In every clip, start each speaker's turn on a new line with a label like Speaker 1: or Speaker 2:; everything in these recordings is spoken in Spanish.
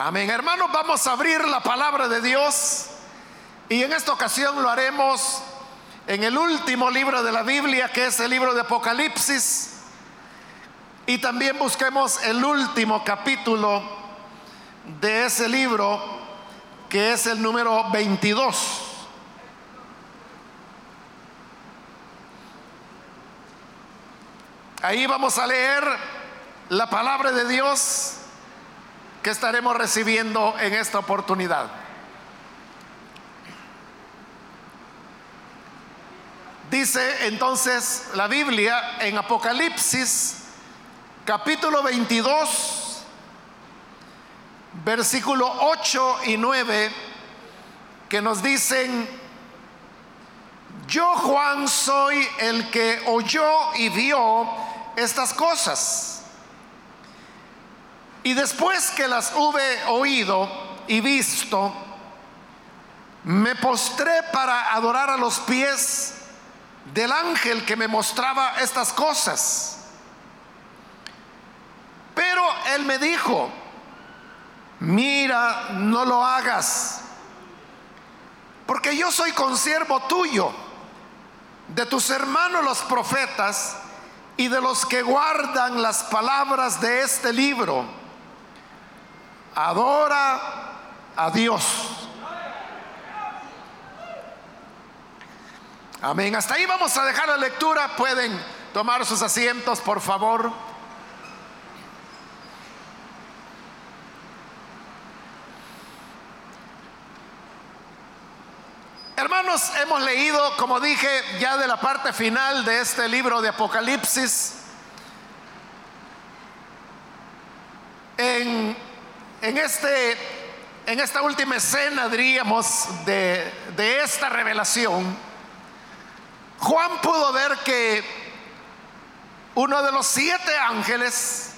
Speaker 1: Amén. Hermanos, vamos a abrir la palabra de Dios y en esta ocasión lo haremos en el último libro de la Biblia, que es el libro de Apocalipsis. Y también busquemos el último capítulo de ese libro, que es el número 22. Ahí vamos a leer la palabra de Dios que estaremos recibiendo en esta oportunidad. Dice entonces la Biblia en Apocalipsis capítulo 22, versículo 8 y 9, que nos dicen, yo Juan soy el que oyó y vio estas cosas. Y después que las hube oído y visto, me postré para adorar a los pies del ángel que me mostraba estas cosas. Pero él me dijo, mira, no lo hagas, porque yo soy consiervo tuyo de tus hermanos los profetas y de los que guardan las palabras de este libro. Adora a Dios. Amén. Hasta ahí vamos a dejar la lectura. Pueden tomar sus asientos, por favor. Hermanos, hemos leído, como dije, ya de la parte final de este libro de Apocalipsis. En, en, este, en esta última escena, diríamos, de, de esta revelación, Juan pudo ver que uno de los siete ángeles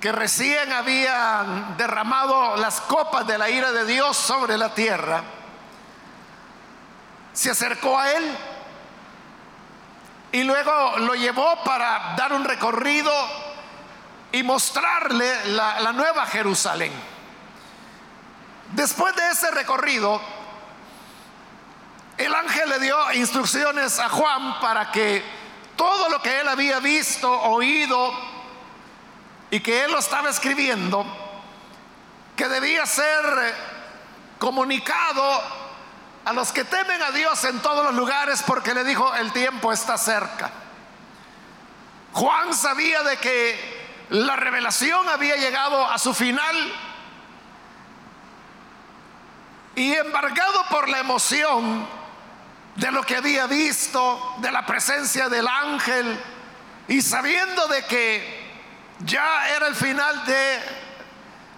Speaker 1: que recién habían derramado las copas de la ira de Dios sobre la tierra, se acercó a él y luego lo llevó para dar un recorrido y mostrarle la, nueva Jerusalén. Después de ese recorrido, el ángel le dio instrucciones a Juan para que todo lo que él había visto, oído y que él lo estaba escribiendo, que debía ser comunicado a los que temen a Dios en todos los lugares porque le dijo, el tiempo está cerca. Juan sabía de que la revelación había llegado a su final y embargado por la emoción de lo que había visto, de la presencia del ángel y sabiendo de que ya era el final de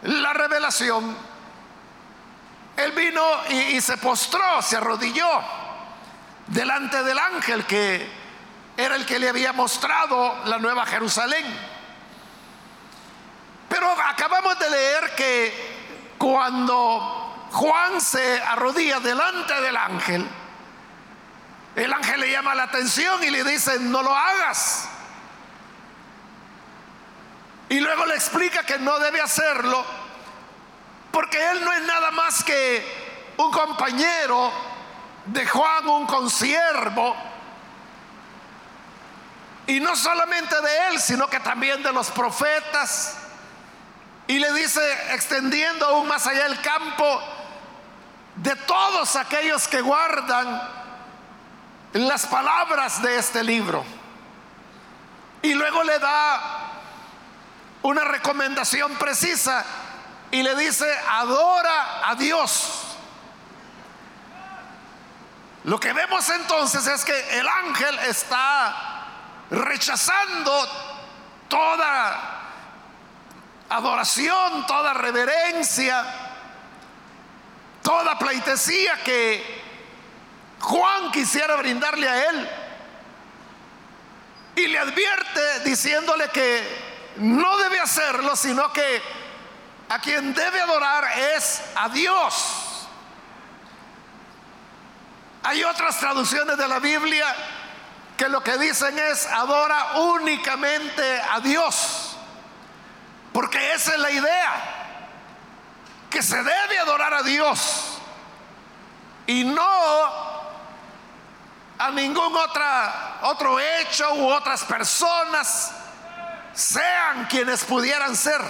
Speaker 1: la revelación, él vino y, se postró, se arrodilló delante del ángel que era el que le había mostrado la nueva Jerusalén. Pero acabamos de leer que cuando Juan se arrodilla delante del ángel, el ángel le llama la atención y le dice, no lo hagas. Y luego le explica que no debe hacerlo porque él no es nada más que un compañero de Juan, un consiervo. Y no solamente de él, sino que también de los profetas. Y le dice, extendiendo aún más allá el campo, de todos aquellos que guardan las palabras de este libro. Y luego le da una recomendación precisa y le dice, adora a Dios. Lo que vemos entonces es que el ángel está rechazando toda adoración, toda reverencia, toda pleitesía que Juan quisiera brindarle a él. Y le advierte diciéndole que no debe hacerlo, sino que a quien debe adorar es a Dios. Hay otras traducciones de la Biblia que lo que dicen es adora únicamente a Dios. Porque esa es la idea. que se debe adorar a Dios y no a ningún otra, otro hecho u otras personas, sean quienes pudieran ser.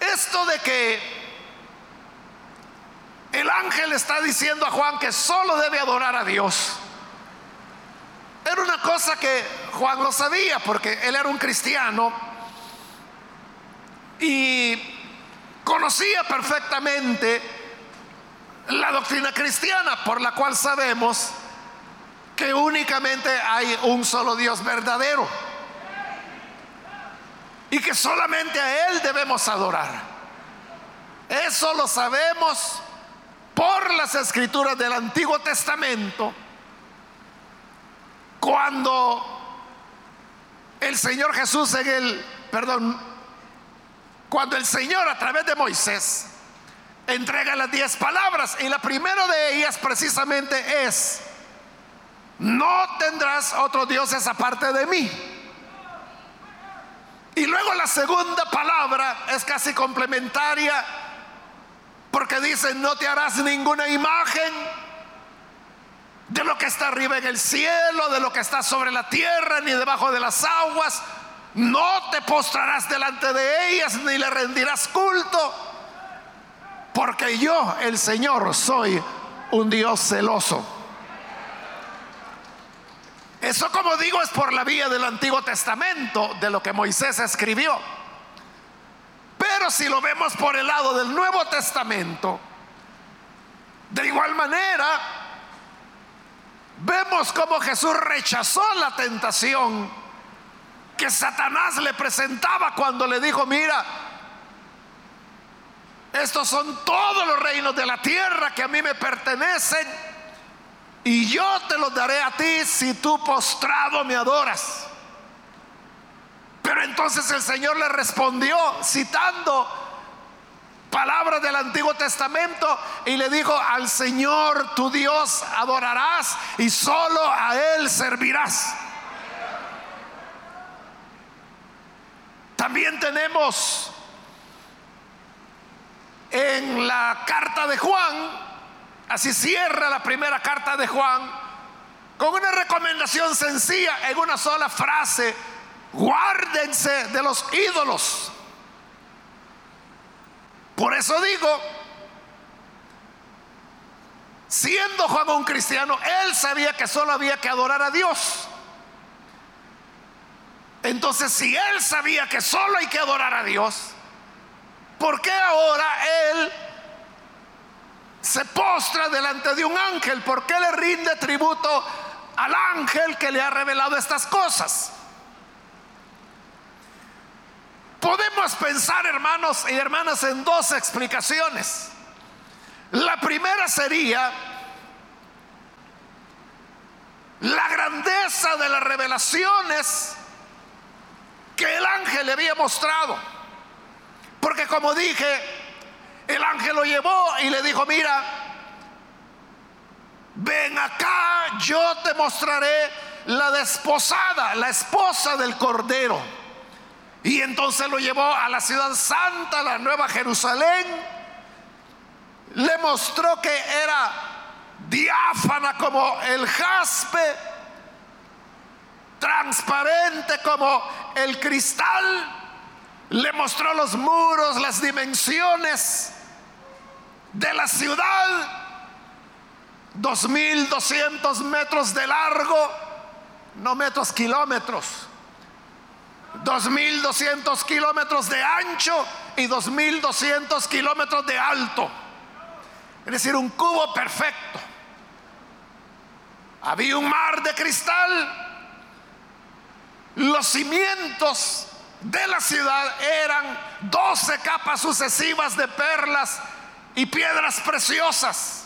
Speaker 1: Esto de que el ángel está diciendo a Juan que solo debe adorar a Dios. Era una cosa que Juan lo sabía porque él era un cristiano. Y conocía perfectamente la doctrina cristiana por la cual sabemos que únicamente hay un solo Dios verdadero. Y que solamente a Él debemos adorar. Eso lo sabemos por las escrituras del Antiguo Testamento cuando el Señor Jesús en el, perdón, cuando el Señor a través de Moisés entrega las diez palabras y la primera de ellas precisamente es, no tendrás otros dioses aparte de mí. Y luego la segunda palabra es casi complementaria porque dice, no te harás ninguna imagen de lo que está arriba en el cielo, de lo que está sobre la tierra, ni debajo de las aguas. No te postrarás delante de ellas, ni le rendirás culto, porque yo, el Señor, soy un Dios celoso. Eso, como digo, es por la vía del Antiguo Testamento, de lo que Moisés escribió. Pero si lo vemos por el lado del Nuevo Testamento, de igual manera, Vemos cómo Jesús rechazó la tentación que Satanás le presentaba cuando le dijo, mira, estos son todos los reinos de la tierra que a mí me pertenecen y yo te los daré a ti si tú postrado me adoras. Pero entonces el Señor le respondió citando palabras del Antiguo Testamento y le dijo, al Señor tu Dios adorarás y solo a Él servirás. También tenemos en la carta de Juan, así cierra la primera carta de Juan, con una recomendación sencilla en una sola frase, guárdense de los ídolos. Por eso digo, siendo Juan un cristiano, él sabía que solo había que adorar a Dios. Entonces, si él sabía que solo hay que adorar a Dios, ¿por qué ahora él se postra delante de un ángel? ¿Por qué le rinde tributo al ángel que le ha revelado estas cosas? Podemos pensar, hermanos y hermanas, en dos explicaciones. La primera sería la grandeza de las revelaciones que el ángel le había mostrado. Porque como dije, el ángel lo llevó y le dijo, mira, ven acá, yo te mostraré la desposada, la esposa del Cordero. Y entonces lo llevó a la ciudad santa, la nueva Jerusalén. Le mostró que era diáfana como el jaspe, transparente como el cristal. Le mostró los muros, las dimensiones de la ciudad. 2.200 metros de largo, no metros, kilómetros 2.200 kilómetros de ancho y 2.200 kilómetros de alto. Es decir, un cubo perfecto. Había un mar de cristal. Los cimientos de la ciudad eran 12 capas sucesivas de perlas y piedras preciosas.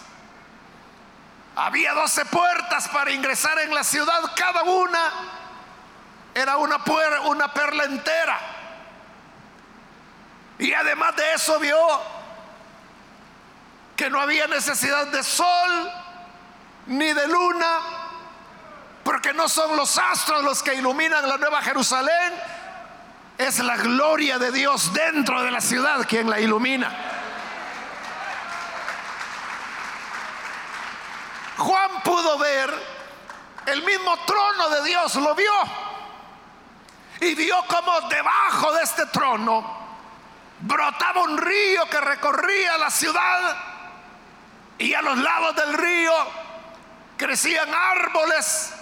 Speaker 1: Había 12 puertas para ingresar en la ciudad, cada una era una, una perla entera. Y además de eso vio que no había necesidad de sol ni de luna, porque no son los astros los que iluminan la nueva Jerusalén, es la gloria de Dios dentro de la ciudad quien la ilumina. Juan pudo ver el mismo trono de Dios, lo vio. Y vio como debajo de este trono brotaba un río que recorría la ciudad y a los lados del río crecían árboles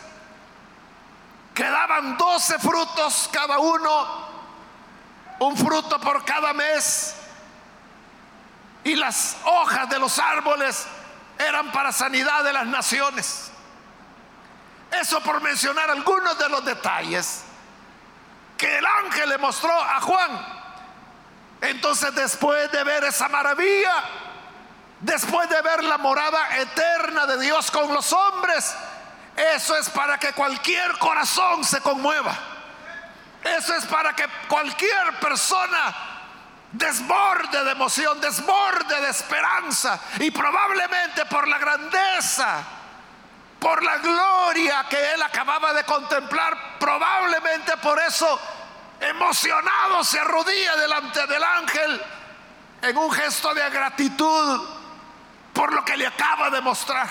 Speaker 1: que daban doce frutos cada uno, un fruto por cada mes, y las hojas de los árboles eran para sanidad de las naciones. Eso por mencionar algunos de los detalles que el ángel le mostró a Juan. Entonces después de ver esa maravilla, después de ver la morada eterna de Dios con los hombres, eso es para que cualquier corazón se conmueva. Eso es para que cualquier persona desborde de emoción, desborde de esperanza y probablemente por la grandeza, por la gloria que él acababa de contemplar, probablemente por eso emocionado se arrodilla delante del ángel en un gesto de gratitud por lo que le acaba de mostrar.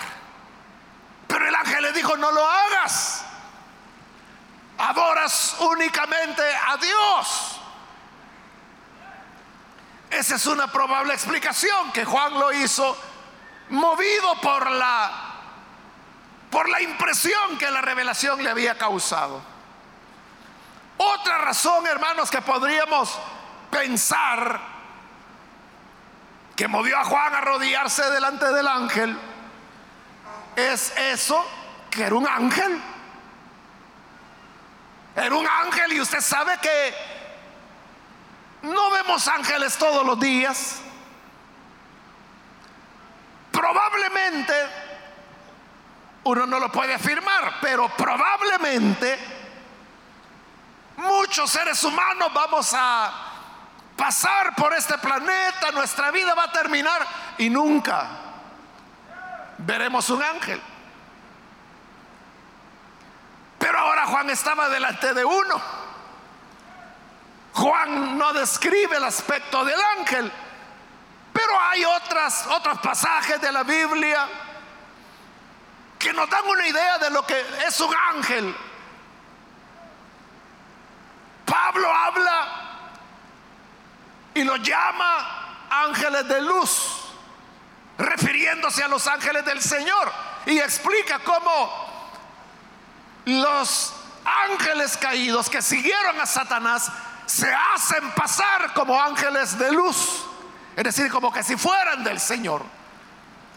Speaker 1: Pero el ángel le dijo, no lo hagas. Adoras únicamente a Dios. Esa es una probable explicación que Juan lo hizo movido por la por la impresión que la revelación le había causado. Otra razón, hermanos, que podríamos pensar que movió a Juan a arrodillarse delante del ángel es eso, que era un ángel. Era un ángel y usted sabe que no vemos ángeles todos los días. Probablemente, uno no lo puede afirmar, pero probablemente muchos seres humanos vamos a pasar por este planeta, nuestra vida va a terminar y nunca veremos un ángel. Pero ahora Juan estaba delante de uno. Juan no describe el aspecto del ángel, pero hay otras, otros pasajes de la Biblia que nos dan una idea de lo que es un ángel. Pablo habla y lo llama ángeles de luz refiriéndose a los ángeles del Señor. Y explica cómo los ángeles caídos que siguieron a Satanás se hacen pasar como ángeles de luz. Es decir, como que si fueran del Señor.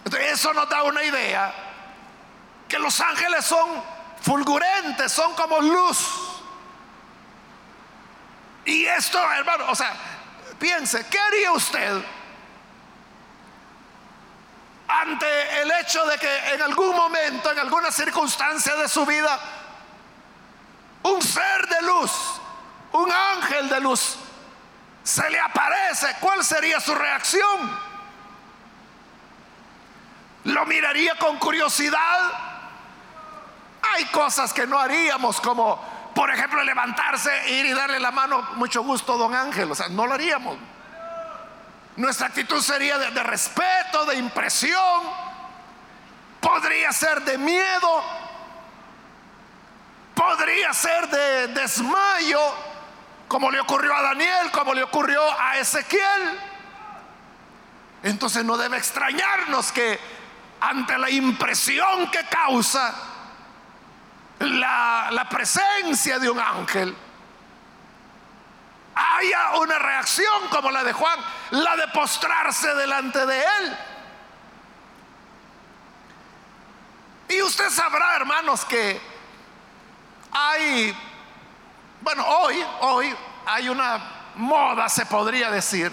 Speaker 1: Entonces, eso nos da una idea que los ángeles son fulgurentes, son como luz. Y esto, hermano, o sea, piense, ¿qué haría usted ante el hecho de que en algún momento, en alguna circunstancia de su vida, un ser de luz, un ángel de luz, se le aparece, ¿cuál sería su reacción? ¿Lo miraría con curiosidad? Hay cosas que no haríamos como, por ejemplo, levantarse, ir y darle la mano, mucho gusto, don Ángel, o sea, no lo haríamos. Nuestra actitud sería de, de respeto, de impresión, podría ser de miedo, podría ser de desmayo, como le ocurrió a Daniel, como le ocurrió a Ezequiel. Entonces no debe extrañarnos que ante la impresión que causa la, presencia de un ángel, haya una reacción como la de Juan, la de postrarse delante de él. Y usted sabrá, hermanos, que hay, bueno, hoy, hoy hay una moda, se podría decir,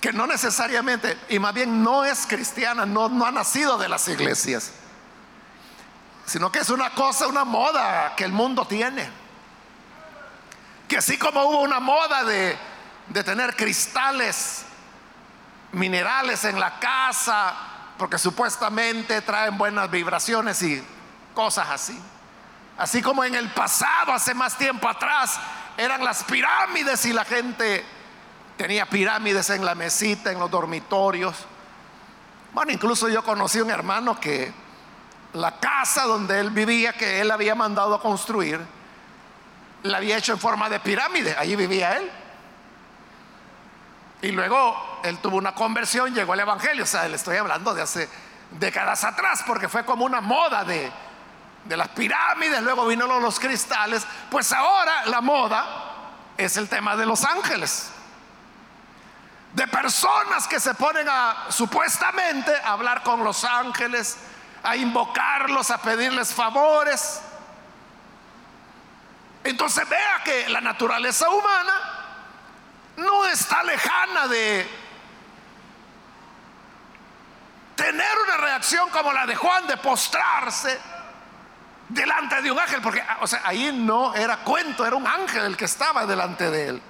Speaker 1: que no necesariamente, y más bien no es cristiana, no, no ha nacido de las iglesias, sino que es una cosa, una moda que el mundo tiene que así como hubo una moda de, tener cristales minerales en la casa, porque supuestamente traen buenas vibraciones y cosas así. Así como en el pasado, hace más tiempo atrás, eran las pirámides y la gente tenía pirámides en la mesita, en los dormitorios. Bueno, incluso yo conocí un hermano que la casa donde él vivía, que él había mandado a construir, la había hecho en forma de pirámide. Allí vivía él. Y luego él tuvo una conversión, llegó al Evangelio. O sea, le estoy hablando de hace décadas atrás, porque fue como una moda de, de las pirámides, luego vino los cristales. Pues ahora la moda es el tema de los ángeles. De personas que se ponen a supuestamente a hablar con los ángeles, a invocarlos, a pedirles favores. Entonces vea que la naturaleza humana no está lejana de tener una reacción como la de Juan, de postrarse delante de un ángel, porque o sea, ahí no era cuento, era un ángel el que estaba delante de él.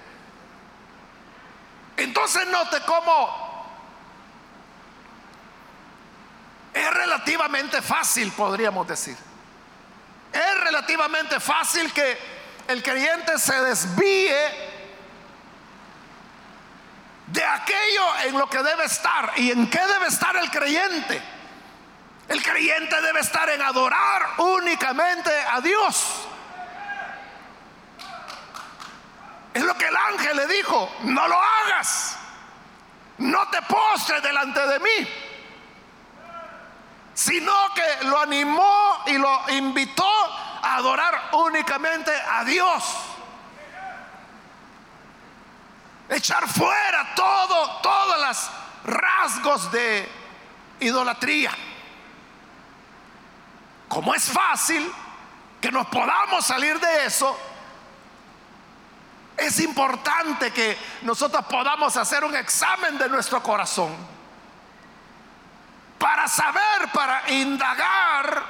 Speaker 1: Entonces note cómo es relativamente fácil, podríamos decir. Es relativamente fácil que el creyente se desvíe de aquello en lo que debe estar. ¿Y en qué debe estar el creyente? El creyente debe estar en adorar únicamente a Dios. Es lo que el ángel le dijo, no lo hagas, no te postres delante de mí, sino que lo animó y lo invitó a adorar únicamente a Dios. Echar fuera todo, todos los rasgos de idolatría. Como es fácil que nos podamos salir de eso, es importante que nosotros podamos hacer un examen de nuestro corazón para saber, para indagar.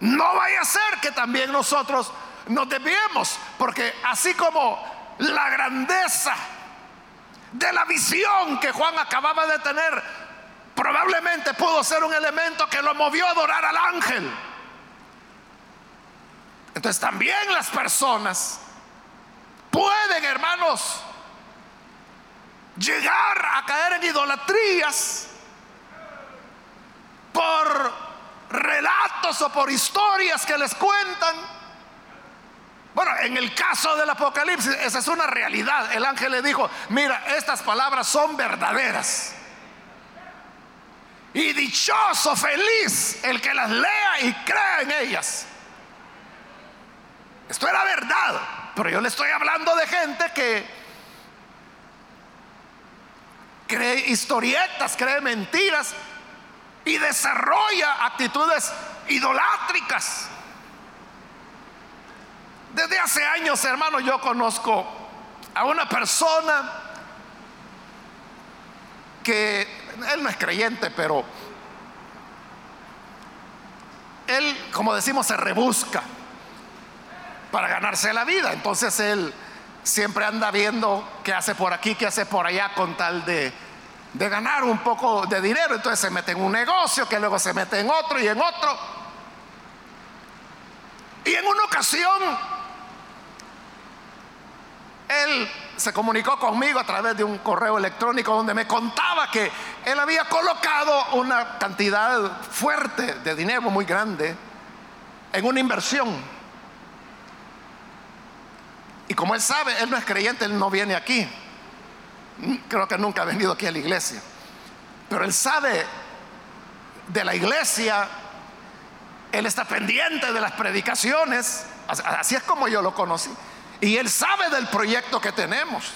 Speaker 1: No vaya a ser que también nosotros nos desviemos, porque así como la grandeza de la visión que Juan acababa de tener, probablemente pudo ser un elemento que lo movió a adorar al ángel. Entonces también las personas pueden, hermanos, llegar a caer en idolatrías por relatos o por historias que les cuentan. Bueno, en el caso del Apocalipsis, esa es una realidad. El ángel le dijo, mira, estas palabras son verdaderas. Y dichoso, feliz el que las lea y crea en ellas. Esto era verdad, pero yo le estoy hablando de gente que cree historietas, cree mentiras y desarrolla actitudes idolátricas. Desde hace años, hermano, yo conozco a una persona que él no es creyente, pero él, como decimos, se rebusca para ganarse la vida. Entonces él siempre anda viendo qué hace por aquí, qué hace por allá con tal de, ganar un poco de dinero. Entonces se mete en un negocio, que luego se mete en otro y en otro. Y en una ocasión, él se comunicó conmigo a través de un correo electrónico donde me contaba que él había colocado una cantidad fuerte de dinero muy grande en una inversión y como él sabe, él no es creyente, él no viene aquí. Creo que nunca ha venido aquí a la iglesia. Pero él sabe de la iglesia, él está pendiente de las predicaciones. Así es como yo lo conocí. Y él sabe del proyecto que tenemos.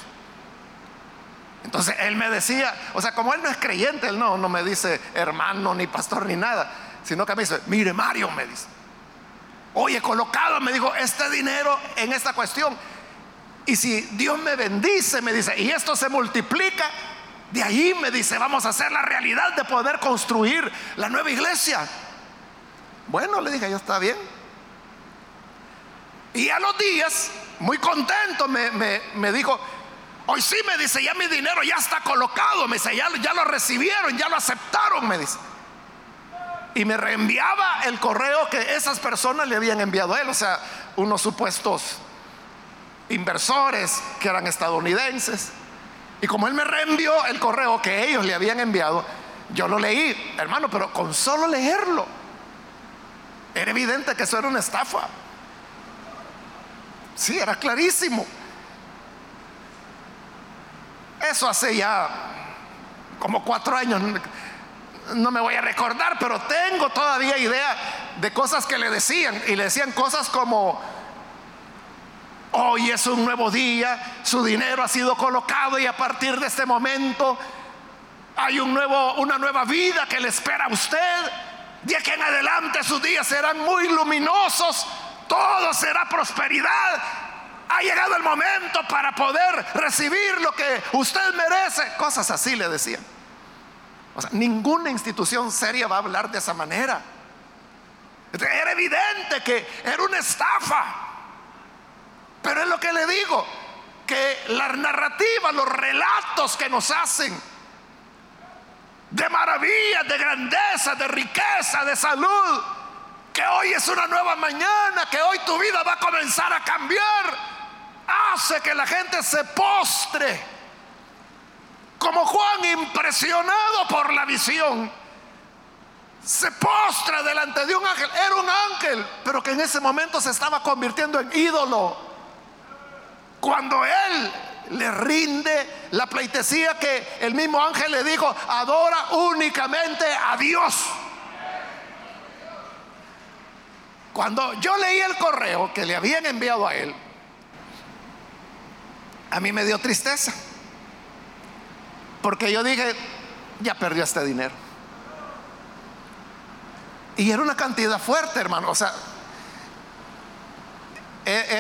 Speaker 1: Entonces él me decía, o sea, como él no es creyente, él no, no me dice hermano, ni pastor, ni nada, sino que me dice, mire Mario, me dice, oye, colocado, me dijo, este dinero en esta cuestión y si Dios me bendice, me dice, y esto se multiplica, de ahí me dice, vamos a hacer la realidad de poder construir la nueva iglesia. Bueno, le dije, ya está bien. Y a los días, muy contento, me, dijo, hoy sí me dice, ya mi dinero ya está colocado, me dice, ya, ya lo recibieron, ya lo aceptaron, me dice. Y me reenviaba el correo que esas personas le habían enviado a él. O sea, unos supuestos inversores que eran estadounidenses. Y como él me reenvió el correo que ellos le habían enviado, yo lo leí, hermano, pero con solo leerlo, era evidente que eso era una estafa. Sí, era clarísimo. Eso hace ya como cuatro años, no me voy a recordar, pero tengo todavía idea de cosas que le decían. Y le decían cosas como, hoy es un nuevo día, su dinero ha sido colocado y a partir de este momento hay un nuevo, una nueva vida que le espera a usted. De aquí en adelante sus días serán muy luminosos, todo será prosperidad. Ha llegado el momento para poder recibir lo que usted merece. Cosas así le decían. O sea, ninguna institución seria va a hablar de esa manera. Era evidente que era una estafa. Pero es lo que le digo, que la narrativa, los relatos que nos hacen de maravillas, de grandeza, de riqueza, de salud, que hoy es una nueva mañana, que hoy tu vida va a comenzar a cambiar, hace que la gente se postre como Juan, impresionado por la visión, se postra delante de un ángel. Era un ángel, pero que en ese momento se estaba convirtiendo en ídolo. Cuando él le rinde la pleitesía que el mismo ángel le dijo, adora únicamente a Dios. Cuando yo leí el correo que le habían enviado a él, a mí me dio tristeza. Porque yo dije, ya perdió este dinero. Y era una cantidad fuerte, hermano. O sea,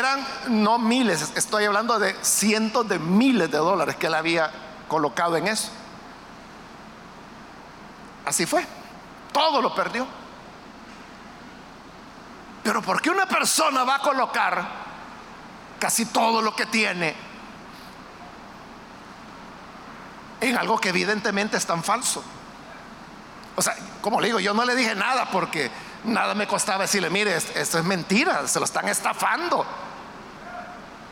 Speaker 1: eran no miles, estoy hablando de cientos de miles de dólares que él había colocado en eso. Así fue. Todo lo perdió. Pero ¿por qué una persona va a colocar casi todo lo que tiene en algo que evidentemente es tan falso. O sea, como le digo, yo no le dije nada porque nada me costaba decirle, mire, esto es mentira, se lo están estafando.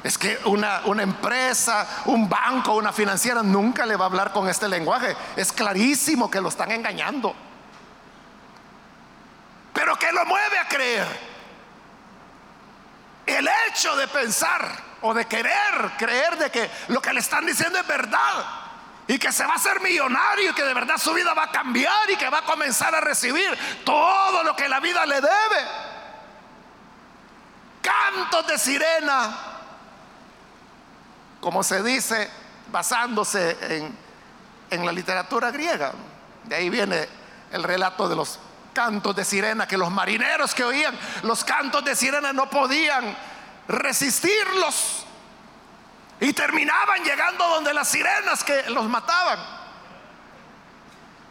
Speaker 1: Es que una, una, empresa, un banco, una financiera nunca le va a hablar con este lenguaje. Es clarísimo que lo están engañando. Pero ¿qué lo mueve a creer? El hecho de pensar o de querer creer de que lo que le están diciendo es verdad y que se va a hacer millonario y que de verdad su vida va a cambiar y que va a comenzar a recibir todo lo que la vida le debe. Cantos de sirena, como se dice basándose en, en la literatura griega. De ahí viene el relato de los cantos de sirena, que los marineros que oían los cantos de sirena no podían resistirlos y terminaban llegando donde las sirenas que los mataban.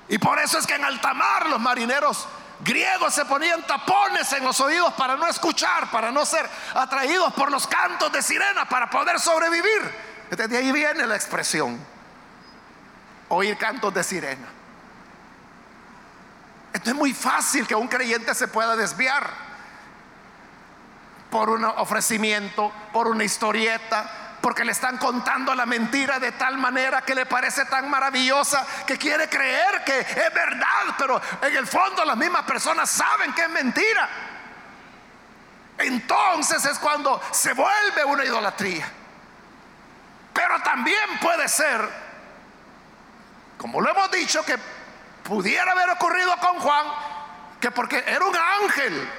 Speaker 1: Y por eso es que en alta mar los marineros griegos se ponían tapones en los oídos para no escuchar, para no ser atraídos por los cantos de sirena, para poder sobrevivir. Desde ahí viene la expresión, oír cantos de sirena. Esto es muy fácil que un creyente se pueda desviar por un ofrecimiento, por una historieta, porque le están contando la mentira de tal manera que le parece tan maravillosa que quiere creer que es verdad, pero en el fondo las mismas personas saben que es mentira. Entonces es cuando se vuelve una idolatría. Pero también puede ser, como lo hemos dicho, que pudiera haber ocurrido con Juan, que porque era un ángel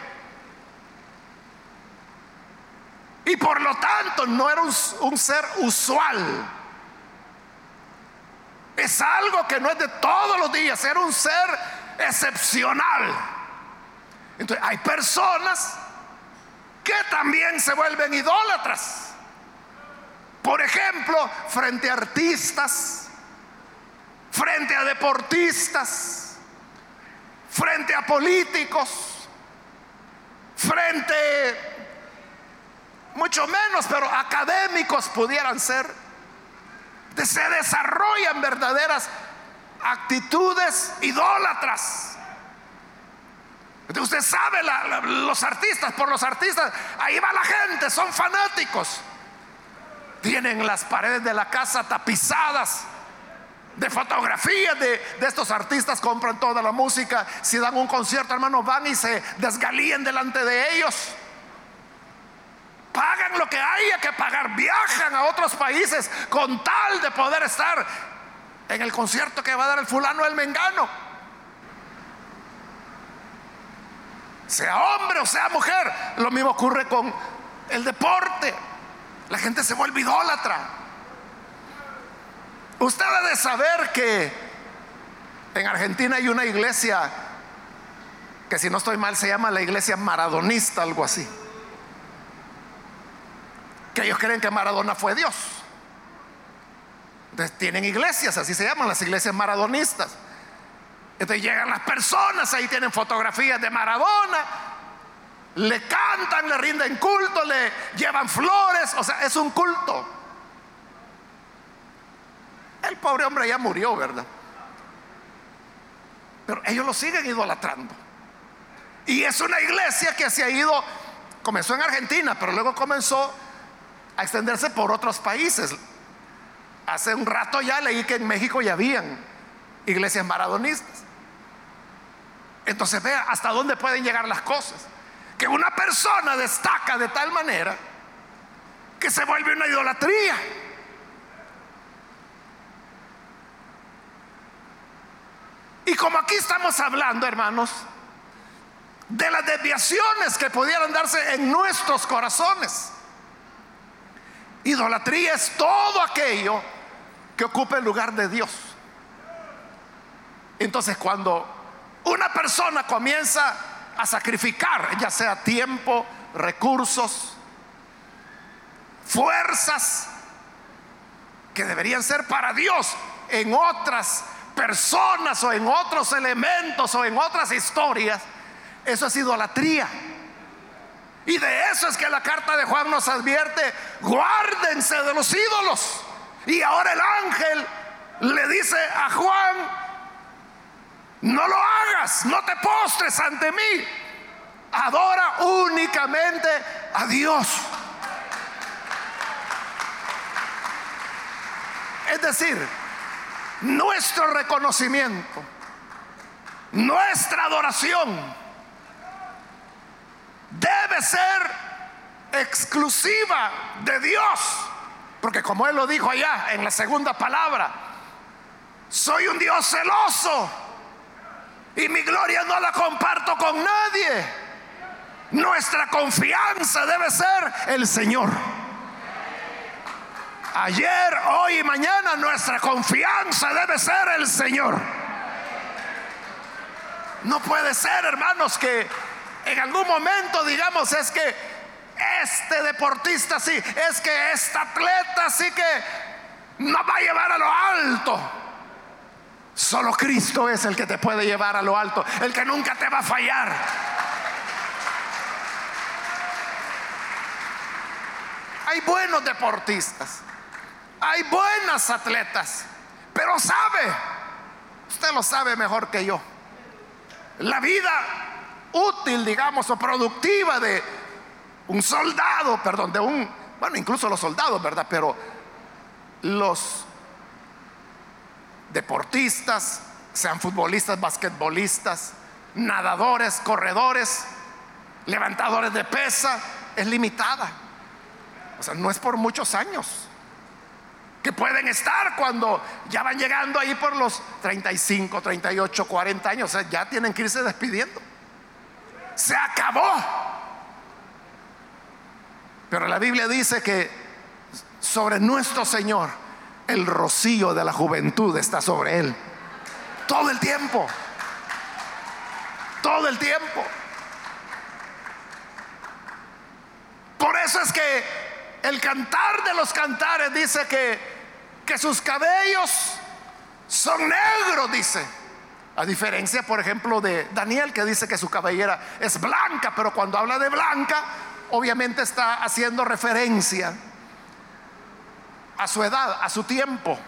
Speaker 1: Y por lo tanto no era un, ser usual. Es algo que no es de todos los días, era un ser excepcional. Entonces hay personas que también se vuelven idólatras. Por ejemplo, frente a artistas, frente a deportistas, frente a políticos, frente mucho menos, pero académicos pudieran ser, se desarrollan verdaderas actitudes idólatras. Usted sabe, los artistas, por los artistas, ahí va la gente, son fanáticos. Tienen las paredes de la casa tapizadas de fotografías de, de, estos artistas, compran toda la música. Si dan un concierto, hermanos, van y se desgalían delante de ellos. Pagan lo que haya que pagar, viajan a otros países con tal de poder estar en el concierto que va a dar el fulano el mengano. Sea hombre o sea mujer, lo mismo ocurre con el deporte. La gente se vuelve idólatra. Usted debe saber que en Argentina hay una iglesia que si no estoy mal se llama la iglesia maradonista, algo así que ellos creen que Maradona fue Dios. Entonces tienen iglesias, así se llaman las iglesias maradonistas. Entonces llegan las personas, ahí tienen fotografías de Maradona, le cantan, le rinden culto, le llevan flores, o sea, es un culto. El pobre hombre ya murió, ¿verdad? Pero ellos lo siguen idolatrando. Y es una iglesia que se ha ido, comenzó en Argentina, pero luego comenzó a extenderse por otros países. Hace un rato ya leí que en México ya habían iglesias maradonistas. Entonces vea hasta dónde pueden llegar las cosas. Que una persona destaca de tal manera que se vuelve una idolatría. Y como aquí estamos hablando, hermanos, de las desviaciones que pudieran darse en nuestros corazones. Idolatría es todo aquello que ocupa el lugar de Dios. Entonces cuando una persona comienza a sacrificar, ya sea tiempo, recursos, fuerzas que deberían ser para Dios en otras personas o en otros elementos o en otras historias, eso es idolatría. Y de eso es que la carta de Juan nos advierte, guárdense de los ídolos. Y ahora el ángel le dice a Juan, no lo hagas, no te postres ante mí, adora únicamente a Dios. Es decir, nuestro reconocimiento, nuestra adoración, debe ser exclusiva de Dios. Porque como Él lo dijo allá en la segunda palabra, soy un Dios celoso y mi gloria no la comparto con nadie. Nuestra confianza debe ser el Señor. Ayer, hoy y mañana nuestra confianza debe ser el Señor. No puede ser, hermanos, que en algún momento digamos es que este deportista sí, es que esta atleta sí que nos va a llevar a lo alto. Solo Cristo es el que te puede llevar a lo alto, el que nunca te va a fallar. Hay buenos deportistas, hay buenas atletas, pero sabe, usted lo sabe mejor que yo, la vida útil, digamos, o productiva de un soldado, perdón, de un, bueno, incluso los soldados, ¿verdad? Pero los deportistas, sean futbolistas, basquetbolistas, nadadores, corredores, levantadores de pesa, es limitada. O sea, no es por muchos años que pueden estar cuando ya van llegando ahí por los 35, 38, 40 años, o sea, ya tienen que irse despidiendo se acabó. Pero la Biblia dice que sobre nuestro Señor el rocío de la juventud está sobre él. Todo el tiempo. Todo el tiempo. Por eso es que el cantar de los cantares dice que, que sus cabellos son negros, dice. A diferencia, por ejemplo, de Daniel que dice que su cabellera es blanca, pero cuando habla de blanca, obviamente está haciendo referencia a su edad, a su tiempo.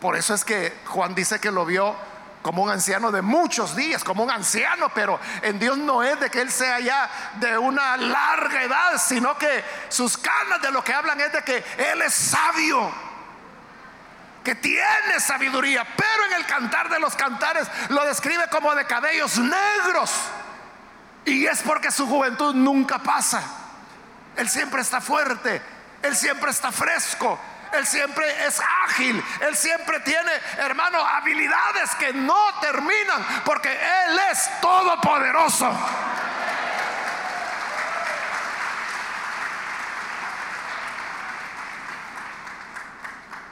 Speaker 1: Por eso es que Juan dice que lo vio como un anciano de muchos días, como un anciano, pero en Dios no es de que Él sea ya de una larga edad, sino que sus canas de lo que hablan es de que Él es sabio, que tiene sabiduría, pero en el cantar de los cantares lo describe como de cabellos negros. Y es porque su juventud nunca pasa. Él siempre está fuerte, Él siempre está fresco, él siempre es ágil. Él siempre tiene, hermano, habilidades que no terminan porque Él es todopoderoso.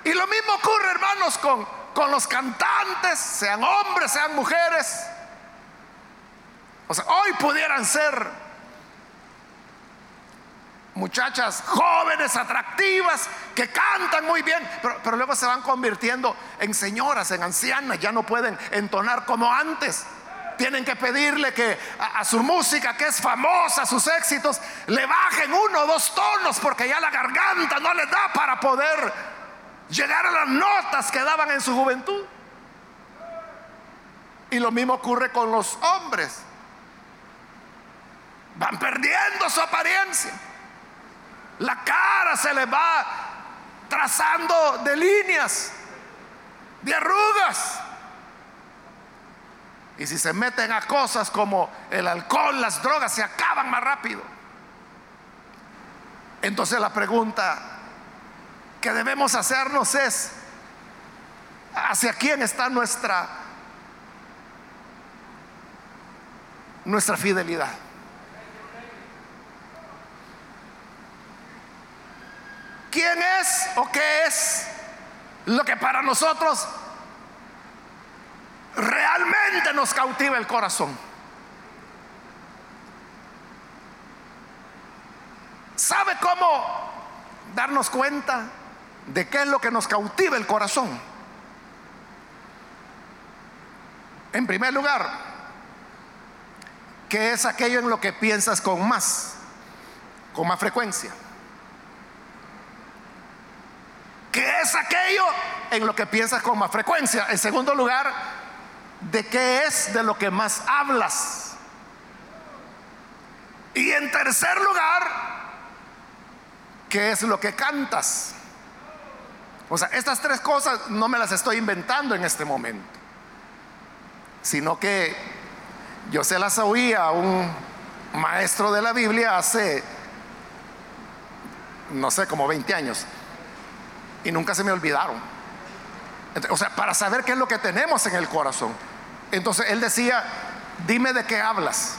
Speaker 1: Y lo mismo ocurre, hermanos, con, con los cantantes, sean hombres, sean mujeres. O sea, hoy pudieran ser muchachas jóvenes, atractivas, que cantan muy bien, pero, luego se van convirtiendo en señoras, en ancianas, ya no pueden entonar como antes. Tienen que pedirle que a, su música, que es famosa, a sus éxitos, le bajen uno o dos tonos, porque ya la garganta no les da para poder llegar a las notas que daban en su juventud. Y lo mismo ocurre con los hombres. Van perdiendo su apariencia. La cara se le va trazando de líneas, de arrugas. Y si se meten a cosas como el alcohol, las drogas, se acaban más rápido. Entonces la pregunta que debemos hacernos es, ¿hacia quién está nuestra nuestra fidelidad? quién es o qué es lo que para nosotros realmente nos cautiva el corazón. ¿Sabe cómo darnos cuenta de qué es lo que nos cautiva el corazón? En primer lugar, ¿qué es aquello en lo que piensas con más, con más frecuencia? ¿Qué es aquello en lo que piensas con más frecuencia? En segundo lugar, ¿de qué es de lo que más hablas? Y en tercer lugar, ¿qué es lo que cantas? O sea, estas tres cosas no me las estoy inventando en este momento, sino que yo se las oía a un maestro de la Biblia hace, no sé, como 20 años y nunca se me olvidaron. O sea, para saber qué es lo que tenemos en el corazón. Entonces él decía, dime de qué hablas.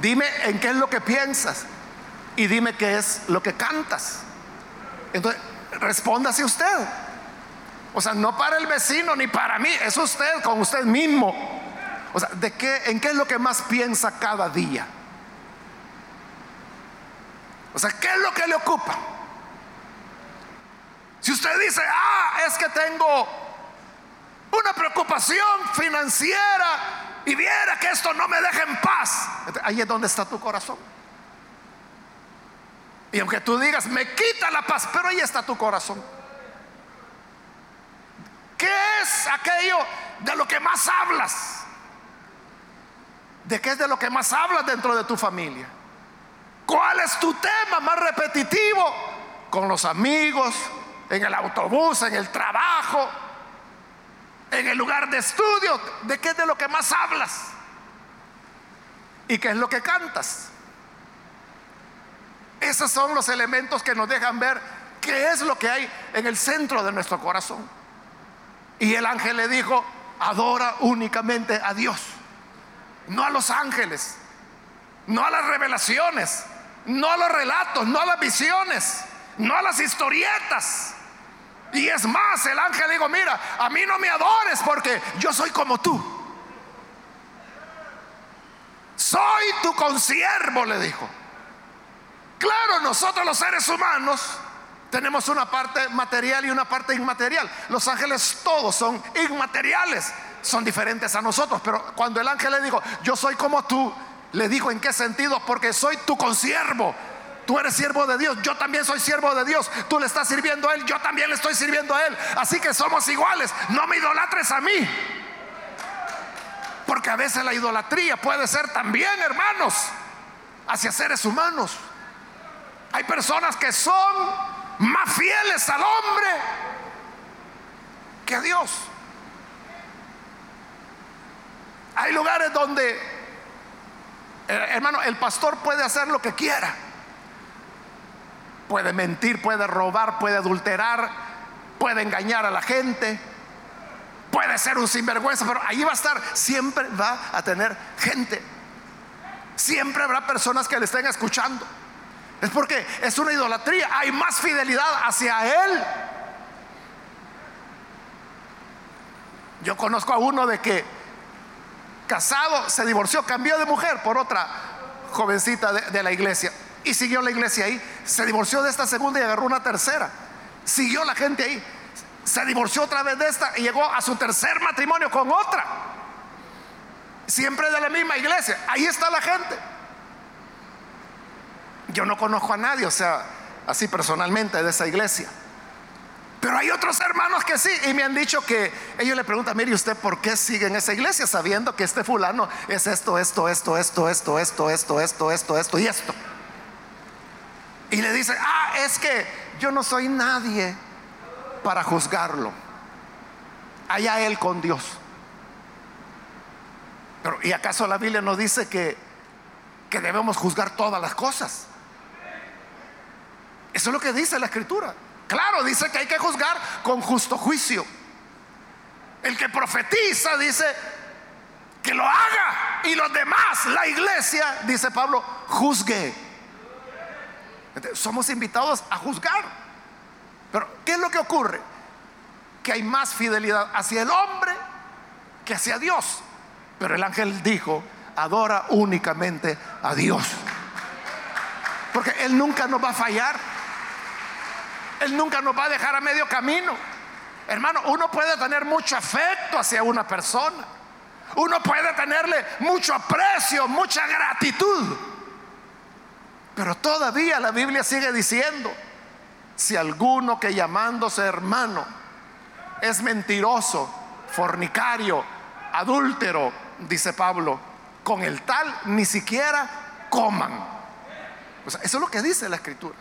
Speaker 1: Dime en qué es lo que piensas. Y dime qué es lo que cantas. Entonces, respóndase usted. O sea, no para el vecino ni para mí, es usted con usted mismo. O sea, ¿de qué, ¿en qué es lo que más piensa cada día? O sea, ¿qué es lo que le ocupa? Si usted dice, ah, es que tengo una preocupación financiera y viera que esto no me deja en paz, ahí es donde está tu corazón. Y aunque tú digas, me quita la paz, pero ahí está tu corazón. ¿Qué es aquello de lo que más hablas? ¿De qué es de lo que más hablas dentro de tu familia? ¿Cuál es tu tema más repetitivo? Con los amigos, en el autobús, en el trabajo, en el lugar de estudio. ¿De qué es de lo que más hablas? ¿Y qué es lo que cantas? Esos son los elementos que nos dejan ver qué es lo que hay en el centro de nuestro corazón. Y el ángel le dijo, adora únicamente a Dios, no a los ángeles, no a las revelaciones, no a los relatos, no a las visiones, no a las historietas. Y es más, el ángel dijo, mira, a mí no me adores porque yo soy como tú. Soy tu consiervo, le dijo. Claro, nosotros los seres humanos tenemos una parte material y una parte inmaterial. Los ángeles todos son inmateriales, son diferentes a nosotros. Pero cuando el ángel le dijo, yo soy como tú, le dijo en qué sentido, porque soy tu consiervo. Tú eres siervo de Dios, yo también soy siervo de Dios. Tú le estás sirviendo a Él, yo también le estoy sirviendo a Él. Así que somos iguales. No me idolatres a mí. Porque a veces la idolatría puede ser también, hermanos, hacia seres humanos. Hay personas que son más fieles al hombre que a Dios. Hay lugares donde, eh, hermano, el pastor puede hacer lo que quiera. Puede mentir, puede robar, puede adulterar, puede engañar a la gente, puede ser un sinvergüenza, pero ahí va a estar, siempre va a tener gente. Siempre habrá personas que le estén escuchando. Es porque es una idolatría, hay más fidelidad hacia Él. Yo conozco a uno de que casado, se divorció, cambió de mujer por otra jovencita de, la iglesia y siguió la iglesia ahí. Se divorció de esta segunda y agarró una tercera. Siguió la gente ahí. Se divorció otra vez de esta y llegó a su tercer matrimonio con otra. Siempre de la misma iglesia. Ahí está la gente. Yo no conozco a nadie, o sea, así personalmente de esa iglesia. Pero hay otros hermanos que sí, y me han dicho que ellos le preguntan, mire usted, ¿por qué sigue en esa iglesia sabiendo que este fulano es esto, esto, esto, esto, esto, esto, esto, esto, esto, esto y esto? Y le dice, ah, es que yo no soy nadie para juzgarlo. Allá él con Dios. Pero ¿y acaso la Biblia nos dice que, que debemos juzgar todas las cosas? Eso es lo que dice la escritura. Claro, dice que hay que juzgar con justo juicio. El que profetiza dice que lo haga y los demás, la iglesia, dice Pablo, juzgue. somos invitados a juzgar. Pero ¿qué es lo que ocurre? Que hay más fidelidad hacia el hombre que hacia Dios. Pero el ángel dijo, adora únicamente a Dios. Porque Él nunca nos va a fallar. Él nunca nos va a dejar a medio camino. Hermano, uno puede tener mucho afecto hacia una persona. Uno puede tenerle mucho aprecio, mucha gratitud. Pero todavía la Biblia sigue diciendo, si alguno que llamándose hermano es mentiroso, fornicario, adúltero, dice Pablo, con el tal ni siquiera coman. eso es lo que dice la escritura.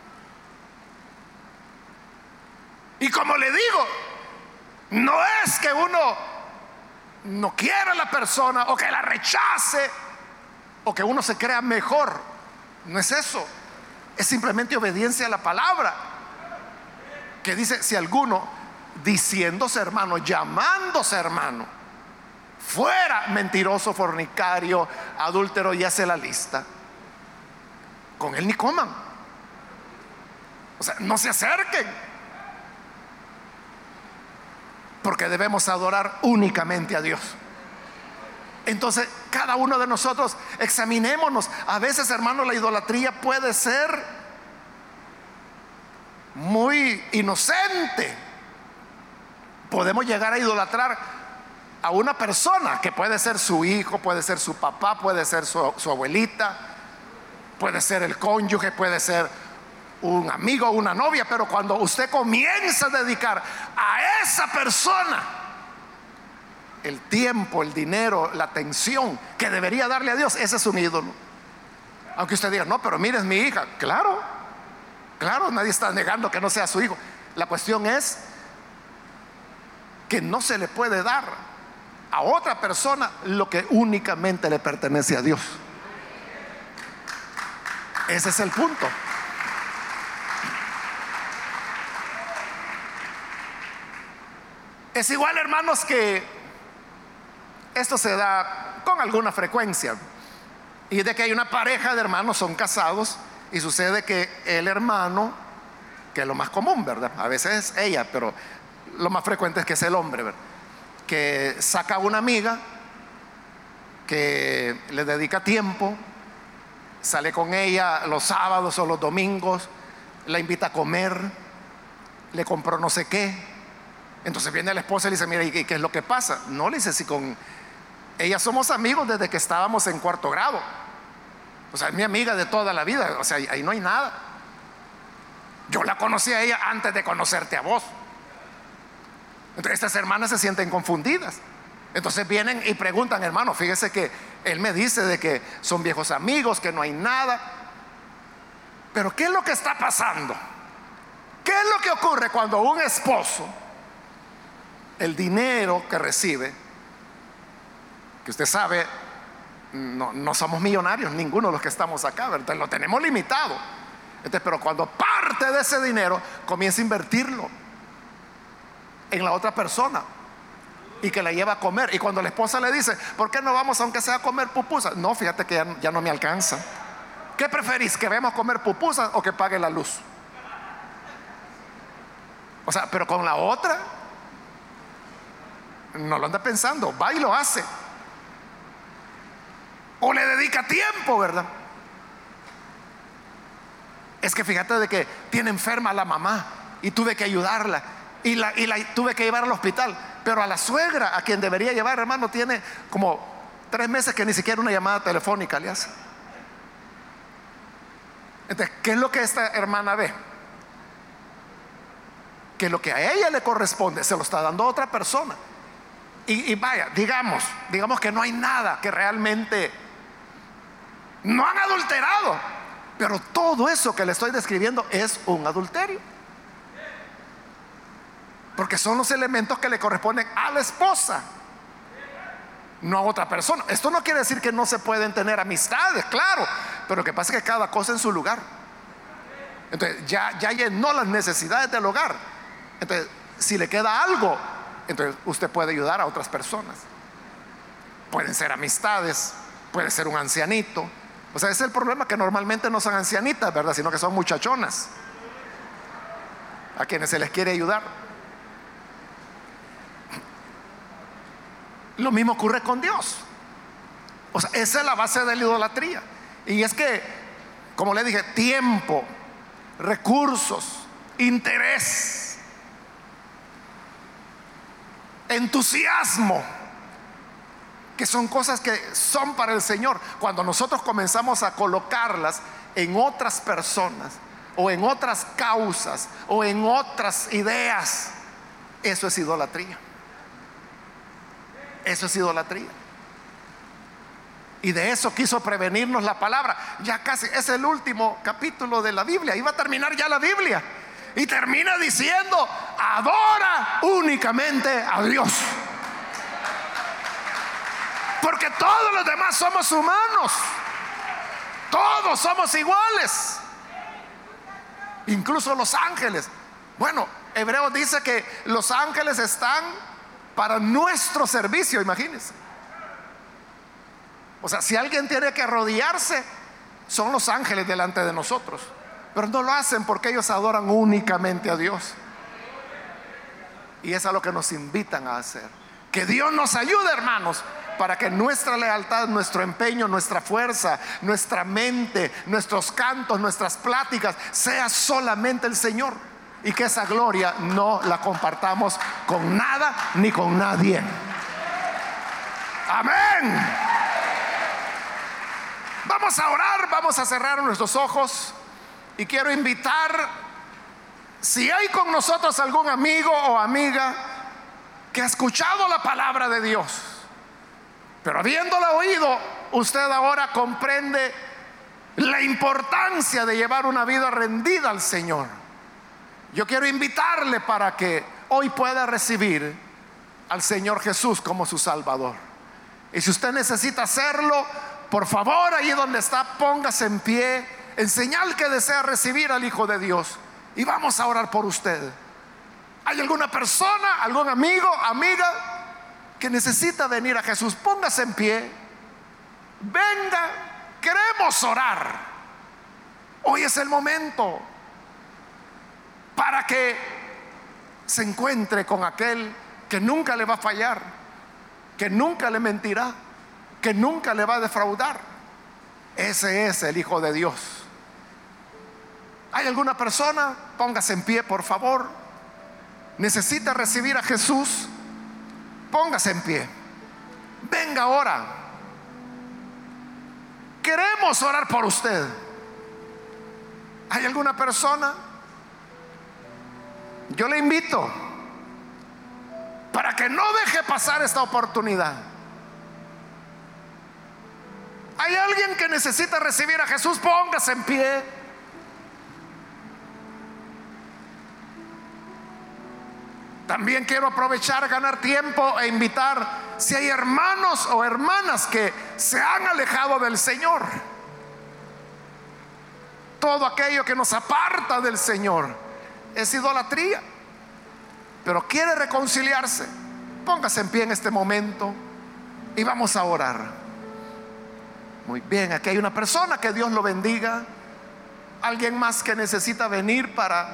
Speaker 1: Y como le digo, no es que uno no quiera a la persona o que la rechace o que uno se crea mejor. No es eso. Es simplemente obediencia a la palabra. Que dice, si alguno diciéndose hermano, llamándose hermano, fuera mentiroso, fornicario, adúltero y hace la lista, con él ni coman. O sea, no se acerquen porque debemos adorar únicamente a Dios. Entonces, cada uno de nosotros examinémonos. A veces, hermano, la idolatría puede ser muy inocente. Podemos llegar a idolatrar a una persona que puede ser su hijo, puede ser su papá, puede ser su, su abuelita, puede ser el cónyuge, puede ser un amigo o una novia, pero cuando usted comienza a dedicar a esa persona el tiempo, el dinero, la atención que debería darle a Dios, ese es un ídolo. Aunque usted diga, no, pero mire, es mi hija. Claro, claro, nadie está negando que no sea su hijo. La cuestión es que no se le puede dar a otra persona lo que únicamente le pertenece a Dios. Ese es el punto. Es igual, hermanos, que esto se da con alguna frecuencia. Y de que hay una pareja de hermanos, son casados, y sucede que el hermano, que es lo más común, ¿verdad? A veces es ella, pero lo más frecuente es que es el hombre, ¿verdad? Que saca a una amiga, que le dedica tiempo, sale con ella los sábados o los domingos, la invita a comer, le compró no sé qué, entonces viene la esposa y le dice, mira, ¿y qué es lo que pasa? No, le dice, si con ella somos amigos desde que estábamos en cuarto grado. O sea, es mi amiga de toda la vida, o sea, ahí no hay nada. la conocí a ella antes de conocerte a vos. Entonces estas hermanas se sienten confundidas. Entonces vienen y preguntan, hermano, fíjese que él me dice de que son viejos amigos, que no hay nada. Pero ¿qué es lo que está pasando? ¿Qué es lo que ocurre cuando un esposo, el dinero que recibe, que usted sabe, no, somos millonarios, ninguno de los que estamos acá, ¿verdad? lo tenemos limitado. pero cuando parte de ese dinero comienza a invertirlo en la otra persona y que la lleva a comer. Y cuando la esposa le dice, ¿por qué no vamos aunque sea a comer pupusas? No, fíjate que ya, no me alcanza. ¿Qué preferís? ¿Que vemos comer pupusas o que pague la luz? O sea, pero con la otra, no lo anda pensando, va y lo hace. O le dedica tiempo, ¿verdad? Es que fíjate de que tiene enferma a la mamá y tuve que ayudarla y la, tuve que llevar al hospital. Pero a la suegra, a quien debería llevar, hermano, tiene como tres meses que ni siquiera una llamada telefónica le hace. Entonces, ¿qué es lo que esta hermana ve? Que lo que a ella le corresponde se lo está dando otra persona. Y, vaya, digamos, digamos que no hay nada que realmente no han adulterado. Pero todo eso que le estoy describiendo es un adulterio. Porque son los elementos que le corresponden a la esposa, no a otra persona. Esto no quiere decir que no se pueden tener amistades, claro, pero lo que pasa es que cada cosa en su lugar. Entonces ya, ya llenó las necesidades del hogar. Entonces, si le queda algo, entonces usted puede ayudar a otras personas. Pueden ser amistades, puede ser un ancianito. O sea, ese es el problema que normalmente no son ancianitas, ¿verdad? Sino que son muchachonas a quienes se les quiere ayudar. Lo mismo ocurre con Dios. O sea, esa es la base de la idolatría. Y es que, como le dije, tiempo, recursos, interés, entusiasmo, que son cosas que son para el Señor. Cuando nosotros comenzamos a colocarlas en otras personas o en otras causas o en otras ideas, eso es idolatría. Eso es idolatría. Y de eso quiso prevenirnos la palabra. Ya casi es el último capítulo de la Biblia. Iba a terminar ya la Biblia. Y termina diciendo, adora únicamente a Dios. Porque todos los demás somos humanos. Todos somos iguales. Incluso los ángeles. Bueno, Hebreo dice que los ángeles están para nuestro servicio, imagínense. O sea, si alguien tiene que arrodillarse, son los ángeles delante de nosotros. Pero no lo hacen porque ellos adoran únicamente a Dios. Y es a lo que nos invitan a hacer. Que Dios nos ayude, hermanos, para que nuestra lealtad, nuestro empeño, nuestra fuerza, nuestra mente, nuestros cantos, nuestras pláticas, sea solamente el Señor y que esa gloria no la compartamos con nada ni con nadie. Amén. Vamos a orar, vamos a cerrar nuestros ojos y quiero invitar, si hay con nosotros algún amigo o amiga que ha escuchado la palabra de Dios, pero habiéndola oído, usted ahora comprende la importancia de llevar una vida rendida al Señor yo quiero invitarle para que hoy pueda recibir al Señor Jesús como su Salvador. Y si usted necesita hacerlo, por favor, ahí donde está, póngase en pie en señal que desea recibir al Hijo de Dios. Y vamos a orar por usted. ¿Hay alguna persona, algún amigo, amiga que necesita venir a Jesús? Póngase en pie. Venga, queremos orar. Hoy es el momento para que se encuentre con aquel que nunca le va a fallar, que nunca le mentirá, que nunca le va a defraudar. Ese es el Hijo de Dios. ¿Hay alguna persona? Póngase en pie, por favor. ¿Necesita recibir a Jesús? Póngase en pie. Venga ahora. Queremos orar por usted. ¿Hay alguna persona? Yo le invito para que no deje pasar esta oportunidad. Hay alguien que necesita recibir a Jesús, póngase en pie. También quiero aprovechar, ganar tiempo e invitar si hay hermanos o hermanas que se han alejado del Señor. Todo aquello que nos aparta del Señor es idolatría. Pero quiere reconciliarse. Póngase en pie en este momento y vamos a orar. Muy bien, aquí hay una persona que Dios lo bendiga. Alguien más que necesita venir para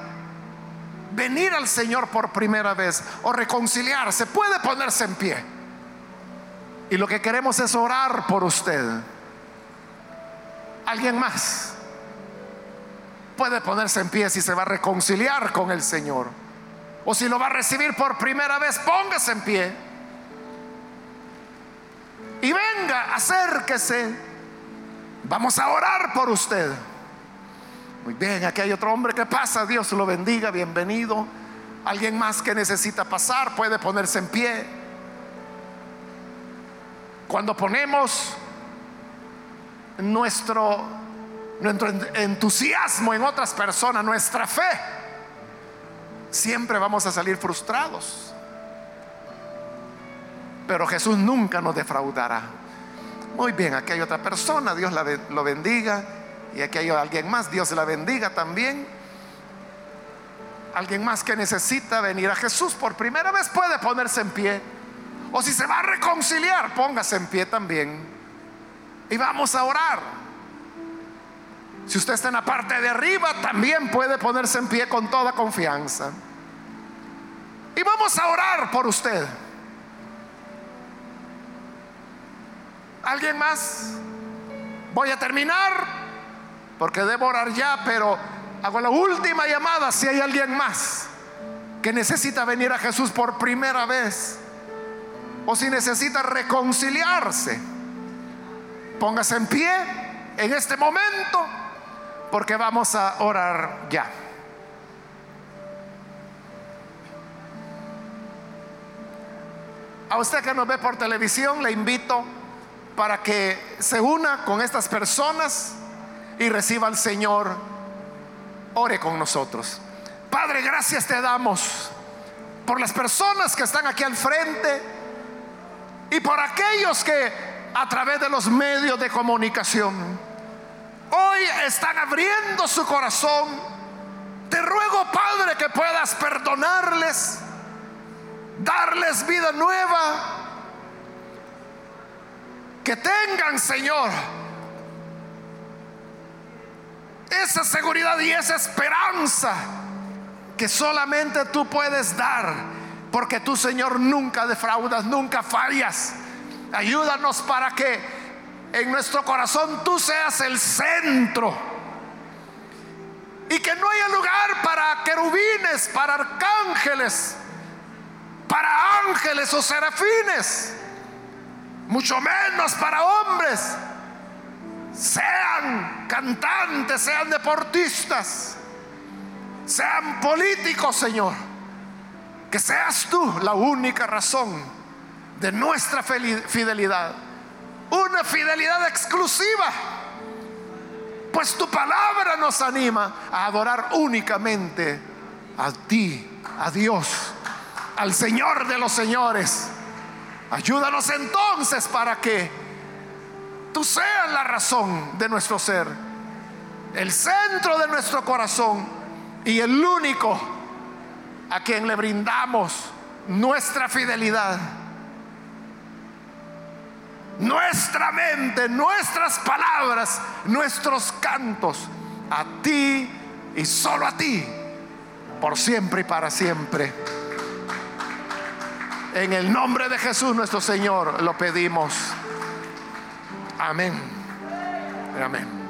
Speaker 1: venir al Señor por primera vez o reconciliarse, puede ponerse en pie. Y lo que queremos es orar por usted. ¿Alguien más? Puede ponerse en pie si se va a reconciliar con el Señor. O si lo va a recibir por primera vez, póngase en pie. Y venga, acérquese. Vamos a orar por usted. Muy bien, aquí hay otro hombre que pasa, Dios lo bendiga, bienvenido. Alguien más que necesita pasar puede ponerse en pie. Cuando ponemos nuestro, nuestro entusiasmo en otras personas, nuestra fe, siempre vamos a salir frustrados. Pero Jesús nunca nos defraudará. Muy bien, aquí hay otra persona, Dios lo bendiga. Y aquí hay alguien más, Dios la bendiga también. Alguien más que necesita venir a Jesús por primera vez puede ponerse en pie. O si se va a reconciliar, póngase en pie también. Y vamos a orar. Si usted está en la parte de arriba, también puede ponerse en pie con toda confianza. Y vamos a orar por usted. ¿Alguien más? Voy a terminar porque debo orar ya, pero hago la última llamada si hay alguien más que necesita venir a Jesús por primera vez o si necesita reconciliarse. Póngase en pie en este momento porque vamos a orar ya. A usted que nos ve por televisión, le invito para que se una con estas personas y reciba al Señor, ore con nosotros. Padre, gracias te damos por las personas que están aquí al frente y por aquellos que a través de los medios de comunicación hoy están abriendo su corazón. Te ruego, Padre, que puedas perdonarles, darles vida nueva, que tengan, Señor, esa seguridad y esa esperanza que solamente tú puedes dar, porque tú Señor nunca defraudas, nunca fallas. Ayúdanos para que en nuestro corazón tú seas el centro y que no haya lugar para querubines, para arcángeles, para ángeles o serafines, mucho menos para hombres sean cantantes, sean deportistas, sean políticos, Señor. Que seas tú la única razón de nuestra fidelidad. Una fidelidad exclusiva. Pues tu palabra nos anima a adorar únicamente a ti, a Dios, al Señor de los señores. Ayúdanos entonces para que tú seas la razón de nuestro ser, el centro de nuestro corazón y el único a quien le brindamos nuestra fidelidad, nuestra mente, nuestras palabras, nuestros cantos, a ti y solo a ti, por siempre y para siempre. En el nombre de Jesús nuestro Señor lo pedimos. Amén. Amén.